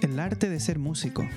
El arte de ser músico.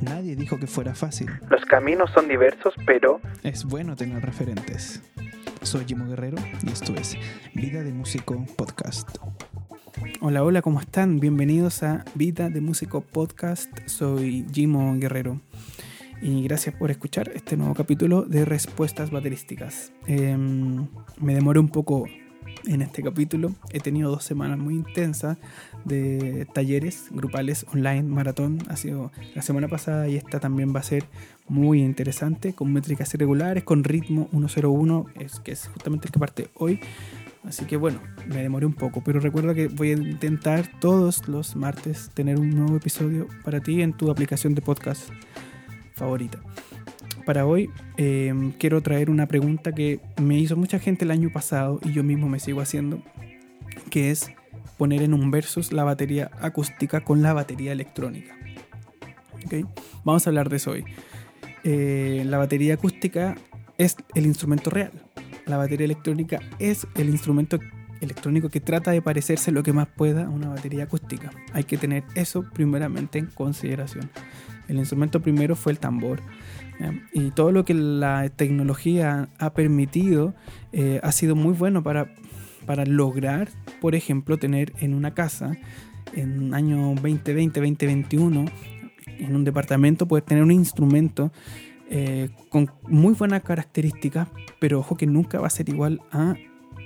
Nadie dijo que fuera fácil. Los caminos son diversos, pero Es bueno tener referentes. Soy Jimo Guerrero y esto es Vida de Músico Podcast. Hola, hola, ¿cómo están? Bienvenidos a Vida de Músico Podcast. Soy Jimo Guerrero. Y gracias por escuchar este nuevo capítulo de Respuestas Baterísticas. Em, me demoré un poco en este capítulo. He tenido dos semanas muy intensas de talleres grupales online, maratón. Ha sido la semana pasada y esta también va a ser muy interesante, con métricas irregulares, con ritmo 101, es, que es justamente el que parte hoy. Así que bueno, me demoré un poco, pero recuerda que voy a intentar todos los martes tener un nuevo episodio para ti en tu aplicación de podcast favorita. Para hoy eh, quiero traer una pregunta que me hizo mucha gente el año pasado y yo mismo me sigo haciendo, que es poner en un versus la batería acústica con la batería electrónica. ¿Ok? Vamos a hablar de eso hoy. Eh, la batería acústica es el instrumento real. La batería electrónica es el instrumento electrónico que trata de parecerse lo que más pueda a una batería acústica. Hay que tener eso primeramente en consideración. El instrumento primero fue el tambor. ¿Ya? Y todo lo que la tecnología ha permitido eh, ha sido muy bueno para, para lograr, por ejemplo, tener en una casa, en año 2020, 2021, en un departamento, poder tener un instrumento eh, con muy buenas características, pero ojo que nunca va a ser igual a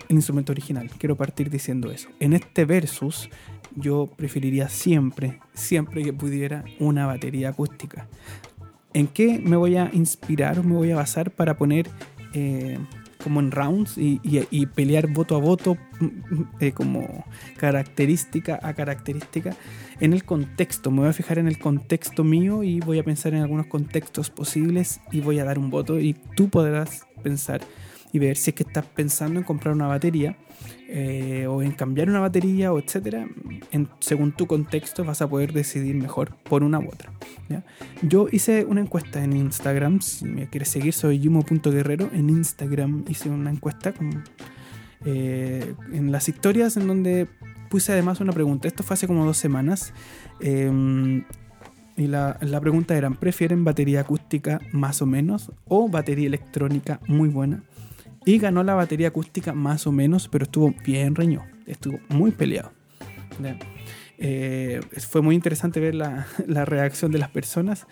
instrumento original. Quiero partir diciendo eso. En este versus, yo preferiría siempre, siempre que pudiera una batería acústica. ¿En qué me voy a inspirar o me voy a basar para poner eh, como en rounds y, pelear voto a voto, eh, como característica a característica? En el contexto, me voy a fijar en el contexto mío y voy a pensar en algunos contextos posibles y voy a dar un voto y tú podrás pensar y ver si es que estás pensando en comprar una batería eh, o en cambiar una batería o etcétera. En, según tu contexto vas a poder decidir mejor por una u otra. Yo hice una encuesta en Instagram, si me quieres seguir soy Yumo.guerrero, en Instagram hice una encuesta con, eh, en las historias en donde puse además una pregunta, esto fue hace como dos semanas, eh, y la, la pregunta era, ¿prefieren batería acústica más o menos o batería electrónica muy buena? Ganó la batería acústica más o menos, pero estuvo bien reño, estuvo muy peleado. Eh, fue muy interesante ver la, reacción de las personas.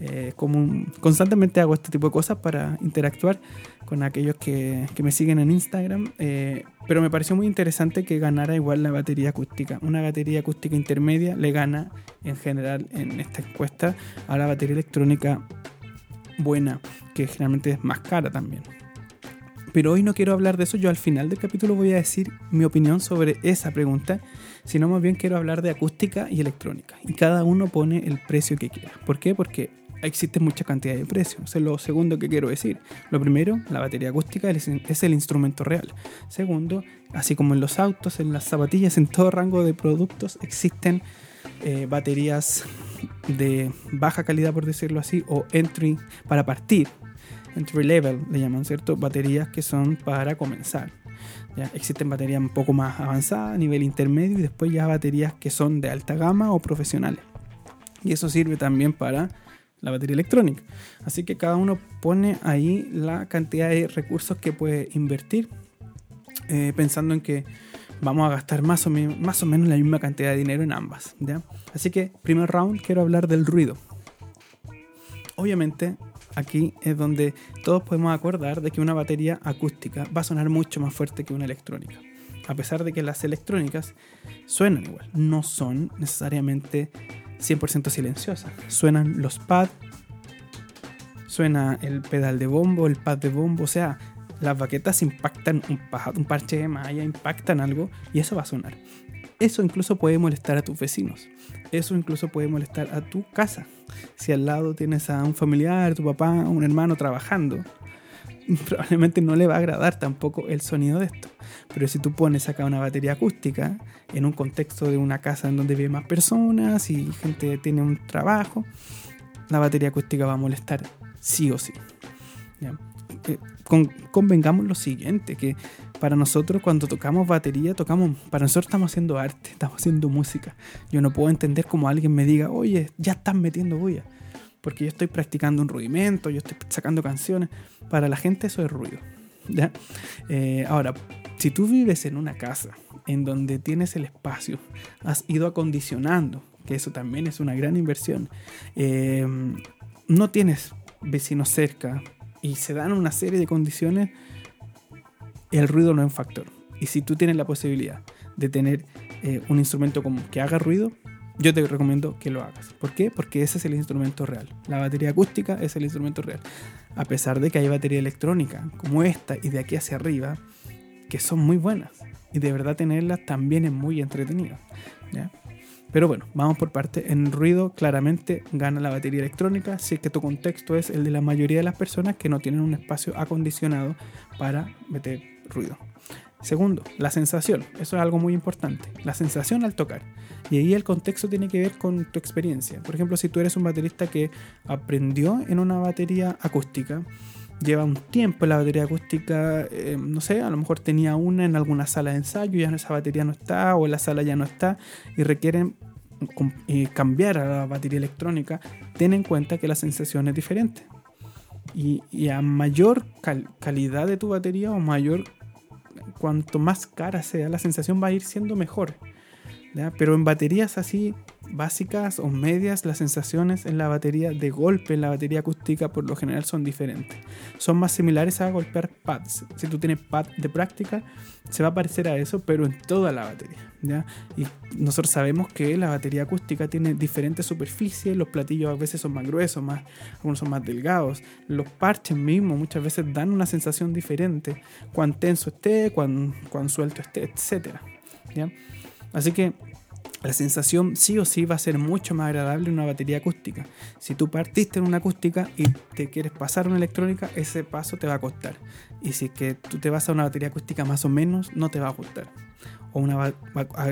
eh, como constantemente hago este tipo de cosas para interactuar con aquellos que, que me siguen en Instagram. eh, pero me pareció muy interesante que ganara igual la batería acústica. Una batería acústica intermedia le gana en general en esta encuesta a la batería electrónica buena, que generalmente es más cara también. Pero hoy no quiero hablar de eso, yo al final del capítulo voy a decir mi opinión sobre esa pregunta, sino más bien quiero hablar de acústica y electrónica. Y cada uno pone el precio que quiera. ¿Por qué? Porque existe mucha cantidad de precios. Es lo segundo que quiero decir. Lo primero, la batería acústica es es el instrumento real. Segundo, así como en los autos, en las zapatillas, en todo rango de productos, existen eh, baterías de baja calidad, por decirlo así, o entry para partir. Entry level le llaman, ¿cierto? Baterías que son para comenzar. ¿ya? Existen baterías un poco más avanzadas, nivel intermedio, y después ya baterías que son de alta gama o profesionales. Y eso sirve también para la batería electrónica. Así que cada uno pone ahí la cantidad de recursos que puede invertir, eh, pensando en que vamos a gastar más o, más o menos la misma cantidad de dinero en ambas. ¿ya? Así que, primer round, quiero hablar del ruido. Obviamente, aquí es donde todos podemos acordar de que una batería acústica va a sonar mucho más fuerte que una electrónica. A pesar de que las electrónicas suenan igual, no son necesariamente 100% silenciosas. Suenan los pads, suena el pedal de bombo, el pad de bombo, o sea, las baquetas impactan un, un parche de malla, impactan algo y eso va a sonar. Eso incluso puede molestar a tus vecinos. Eso incluso puede molestar a tu casa. Si al lado tienes a un familiar, tu papá, un hermano trabajando, probablemente no le va a agradar tampoco el sonido de esto. Pero si tú pones acá una batería acústica en un contexto de una casa en donde viven más personas y gente tiene un trabajo, la batería acústica va a molestar sí o sí. Eh, con- convengamos lo siguiente, que para nosotros cuando tocamos batería, tocamos, para nosotros estamos haciendo arte, estamos haciendo música. Yo no puedo entender como alguien me diga, oye, ya estás metiendo bulla, porque yo estoy practicando un rudimento, yo estoy sacando canciones. Para la gente eso es ruido. ¿ya? Eh, ahora, si tú vives en una casa en donde tienes el espacio, has ido acondicionando, que eso también es una gran inversión, eh, no tienes vecinos cerca y se dan una serie de condiciones, el ruido no es un factor. Y si tú tienes la posibilidad de tener eh, un instrumento como que haga ruido, yo te recomiendo que lo hagas. ¿Por qué? Porque ese es el instrumento real. La batería acústica es el instrumento real. A pesar de que hay batería electrónica como esta y de aquí hacia arriba, que son muy buenas. Y de verdad tenerlas también es muy entretenido. Pero bueno, vamos por parte. En ruido claramente gana la batería electrónica si es que tu contexto es el de la mayoría de las personas que no tienen un espacio acondicionado para meter ruido. Segundo, la sensación. Eso es algo muy importante. La sensación al tocar. Y ahí el contexto tiene que ver con tu experiencia. Por ejemplo, si tú eres un baterista que aprendió en una batería acústica, lleva un tiempo en la batería acústica, eh, no sé, a lo mejor tenía una en alguna sala de ensayo, ya esa batería no está, o la sala ya no está, y requieren eh, cambiar a la batería electrónica, ten en cuenta que la sensación es diferente. Y, a mayor calidad de tu batería o mayor, cuanto más cara sea, la sensación va a ir siendo mejor. Pero en baterías así básicas o medias, las sensaciones en la batería de golpe, en la batería acústica, por lo general son diferentes. Son más similares a golpear pads. Si tú tienes pad de práctica, se va a parecer a eso, pero en toda la batería. ¿ya? Y nosotros sabemos que la batería acústica tiene diferentes superficies, los platillos a veces son más gruesos, más, algunos son más delgados. Los parches mismos muchas veces dan una sensación diferente, cuán tenso esté, cuán, cuán suelto esté, etc. ¿ya? Así que la sensación sí o sí va a ser mucho más agradable en una batería acústica. Si tú partiste en una acústica y te quieres pasar una electrónica, ese paso te va a costar. Y si es que tú te vas a una batería acústica más o menos, no te va a gustar. O una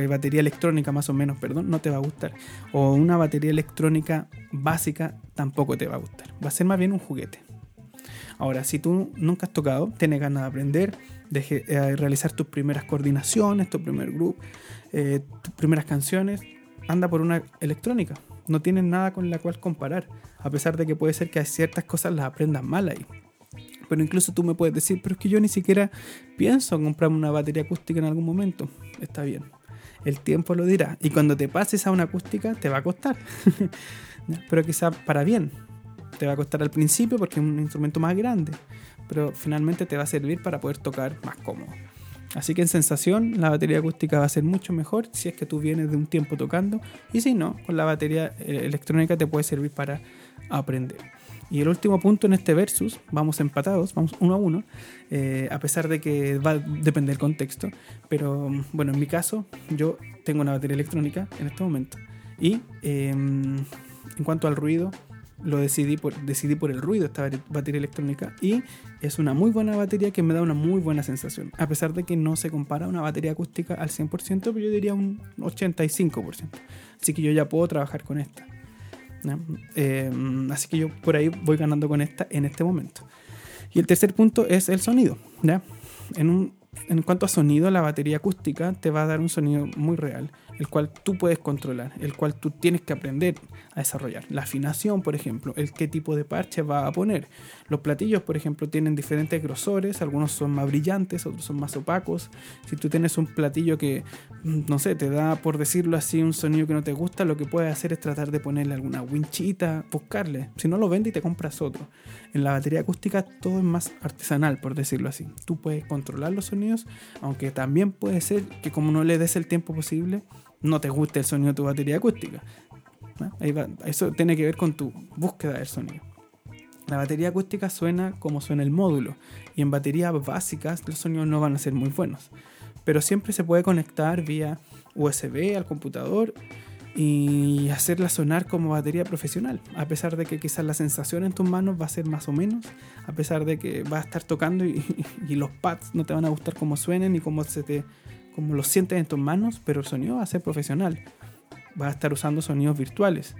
batería electrónica más o menos, perdón, no te va a gustar. O una batería electrónica básica tampoco te va a gustar. Va a ser más bien un juguete. Ahora, si tú nunca has tocado, tienes ganas de aprender, de eh, realizar tus primeras coordinaciones, tu primer grupo, eh, tus primeras canciones, anda por una electrónica. No tienes nada con la cual comparar, a pesar de que puede ser que hay ciertas cosas las aprendas mal ahí. Pero incluso tú me puedes decir, pero es que yo ni siquiera pienso en comprarme una batería acústica en algún momento. Está bien. El tiempo lo dirá. Y cuando te pases a una acústica, te va a costar. pero quizá para bien. Te va a costar al principio porque es un instrumento más grande. Pero finalmente te va a servir para poder tocar más cómodo. Así que en sensación la batería acústica va a ser mucho mejor si es que tú vienes de un tiempo tocando y si no, con la batería eh, electrónica te puede servir para aprender. Y el último punto en este versus, vamos empatados, vamos uno a uno, eh, a pesar de que va a depender del contexto, pero bueno, en mi caso yo tengo una batería electrónica en este momento y em, en cuanto al ruido, lo decidí por, decidí por el ruido esta batería electrónica y es una muy buena batería que me da una muy buena sensación, a pesar de que no se compara una batería acústica al 100%, pero yo diría un 85%. Así que yo ya puedo trabajar con esta. Em, así que yo por ahí voy ganando con esta en este momento. Y el tercer punto es el sonido. ¿ya? En, un, en cuanto a sonido, la batería acústica te va a dar un sonido muy real el cual tú puedes controlar, el cual tú tienes que aprender a desarrollar. La afinación, por ejemplo, el qué tipo de parche va a poner. Los platillos, por ejemplo, tienen diferentes grosores, algunos son más brillantes, otros son más opacos. Si tú tienes un platillo que, mm, no sé, te da, por decirlo así, un sonido que no te gusta, lo que puedes hacer es tratar de ponerle alguna winchita, buscarle. Si no lo vende y te compras otro. En la batería acústica todo es más artesanal, por decirlo así. Tú puedes controlar los sonidos, aunque también puede ser que como no le des el tiempo posible, no te guste el sonido de tu batería acústica. Eso tiene que ver con tu búsqueda del sonido. La batería acústica suena como suena el módulo y en baterías básicas los sonidos no van a ser muy buenos. Pero siempre se puede conectar vía USB al computador y hacerla sonar como batería profesional, a pesar de que quizás la sensación en tus manos va a ser más o menos, a pesar de que vas a estar tocando y, los pads no te van a gustar como suenen y cómo se te como lo sientes en tus manos, pero el sonido va a ser profesional. Vas a estar usando sonidos virtuales.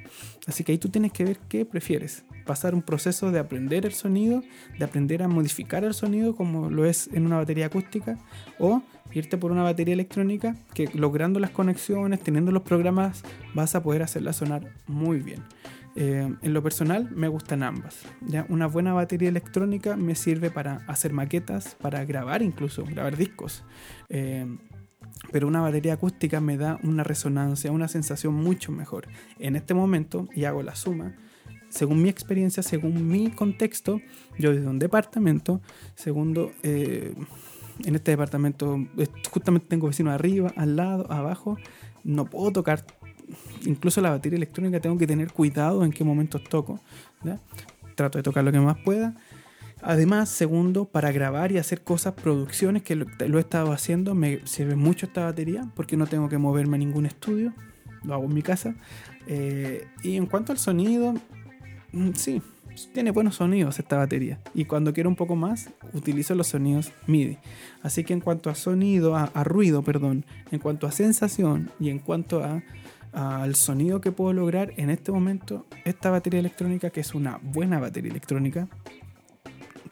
Así que ahí tú tienes que ver qué prefieres. Pasar un proceso de aprender el sonido, de aprender a modificar el sonido como lo es en una batería acústica, o irte por una batería electrónica que logrando las conexiones, teniendo los programas, vas a poder hacerla sonar muy bien. Eh, en lo personal me gustan ambas. ¿ya? Una buena batería electrónica me sirve para hacer maquetas, para grabar incluso, grabar discos. Eh, pero una batería acústica me da una resonancia, una sensación mucho mejor. En este momento, y hago la suma, según mi experiencia, según mi contexto, yo desde un departamento, segundo, eh, en este departamento justamente tengo vecinos arriba, al lado, abajo, no puedo tocar incluso la batería electrónica tengo que tener cuidado en qué momentos toco. Trato de tocar lo que más pueda. Además, segundo, para grabar y hacer cosas, producciones, que lo, he estado haciendo, me sirve mucho esta batería porque no tengo que moverme a ningún estudio, lo hago en mi casa. Eh, y en cuanto al sonido, mm, sí, tiene buenos sonidos esta batería. Y cuando quiero un poco más, utilizo los sonidos MIDI. Así que en cuanto a sonido, a ruido, perdón, en cuanto a sensación y en cuanto a al sonido que puedo lograr en este momento, esta batería electrónica, que es una buena batería electrónica,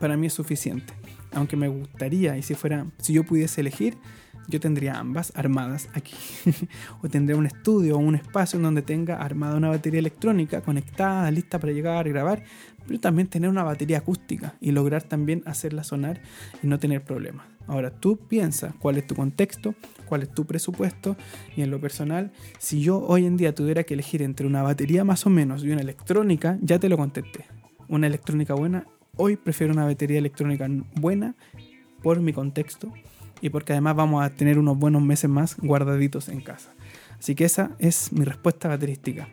para mí es suficiente. Aunque me gustaría, y si fuera, si yo pudiese elegir, yo tendría ambas armadas aquí. o tendría un estudio o un espacio en donde tenga armada una batería electrónica conectada, lista para llegar grabar, pero también tener una batería acústica y lograr también hacerla sonar y no tener problemas. Ahora tú piensas cuál es tu contexto, cuál es tu presupuesto y en lo personal, si yo hoy en día tuviera que elegir entre una batería más o menos y una electrónica, ya te lo contesté. Una electrónica buena, hoy prefiero una batería electrónica buena por mi contexto y porque además vamos a tener unos buenos meses más guardaditos en casa. Así que esa es mi respuesta baterística.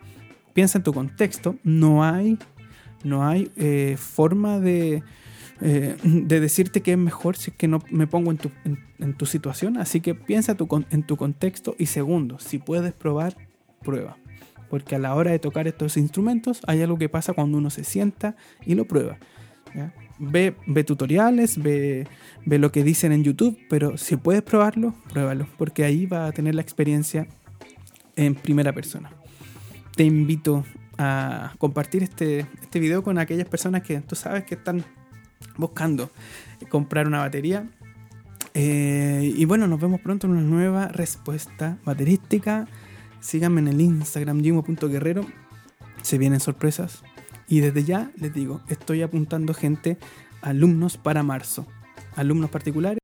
Piensa en tu contexto, no hay, no hay eh, forma de, eh, de decirte que es mejor si es que no me pongo en tu, en, tu situación. Así que piensa tu, en tu contexto y segundo, si puedes probar, prueba. Porque a la hora de tocar estos instrumentos hay algo que pasa cuando uno se sienta y lo prueba. Ve, ve, tutoriales, ve, ve, lo que dicen en YouTube, pero si puedes probarlo, pruébalo, porque ahí va a tener la experiencia en primera persona. Te invito a compartir este, este video con aquellas personas que tú sabes que están buscando comprar una batería. Eh, y bueno, nos vemos pronto en una nueva respuesta baterística. Síganme en el Instagram, jimo.guerrero. Se vienen sorpresas. Y desde ya les digo, estoy apuntando gente, alumnos para marzo. Alumnos particulares.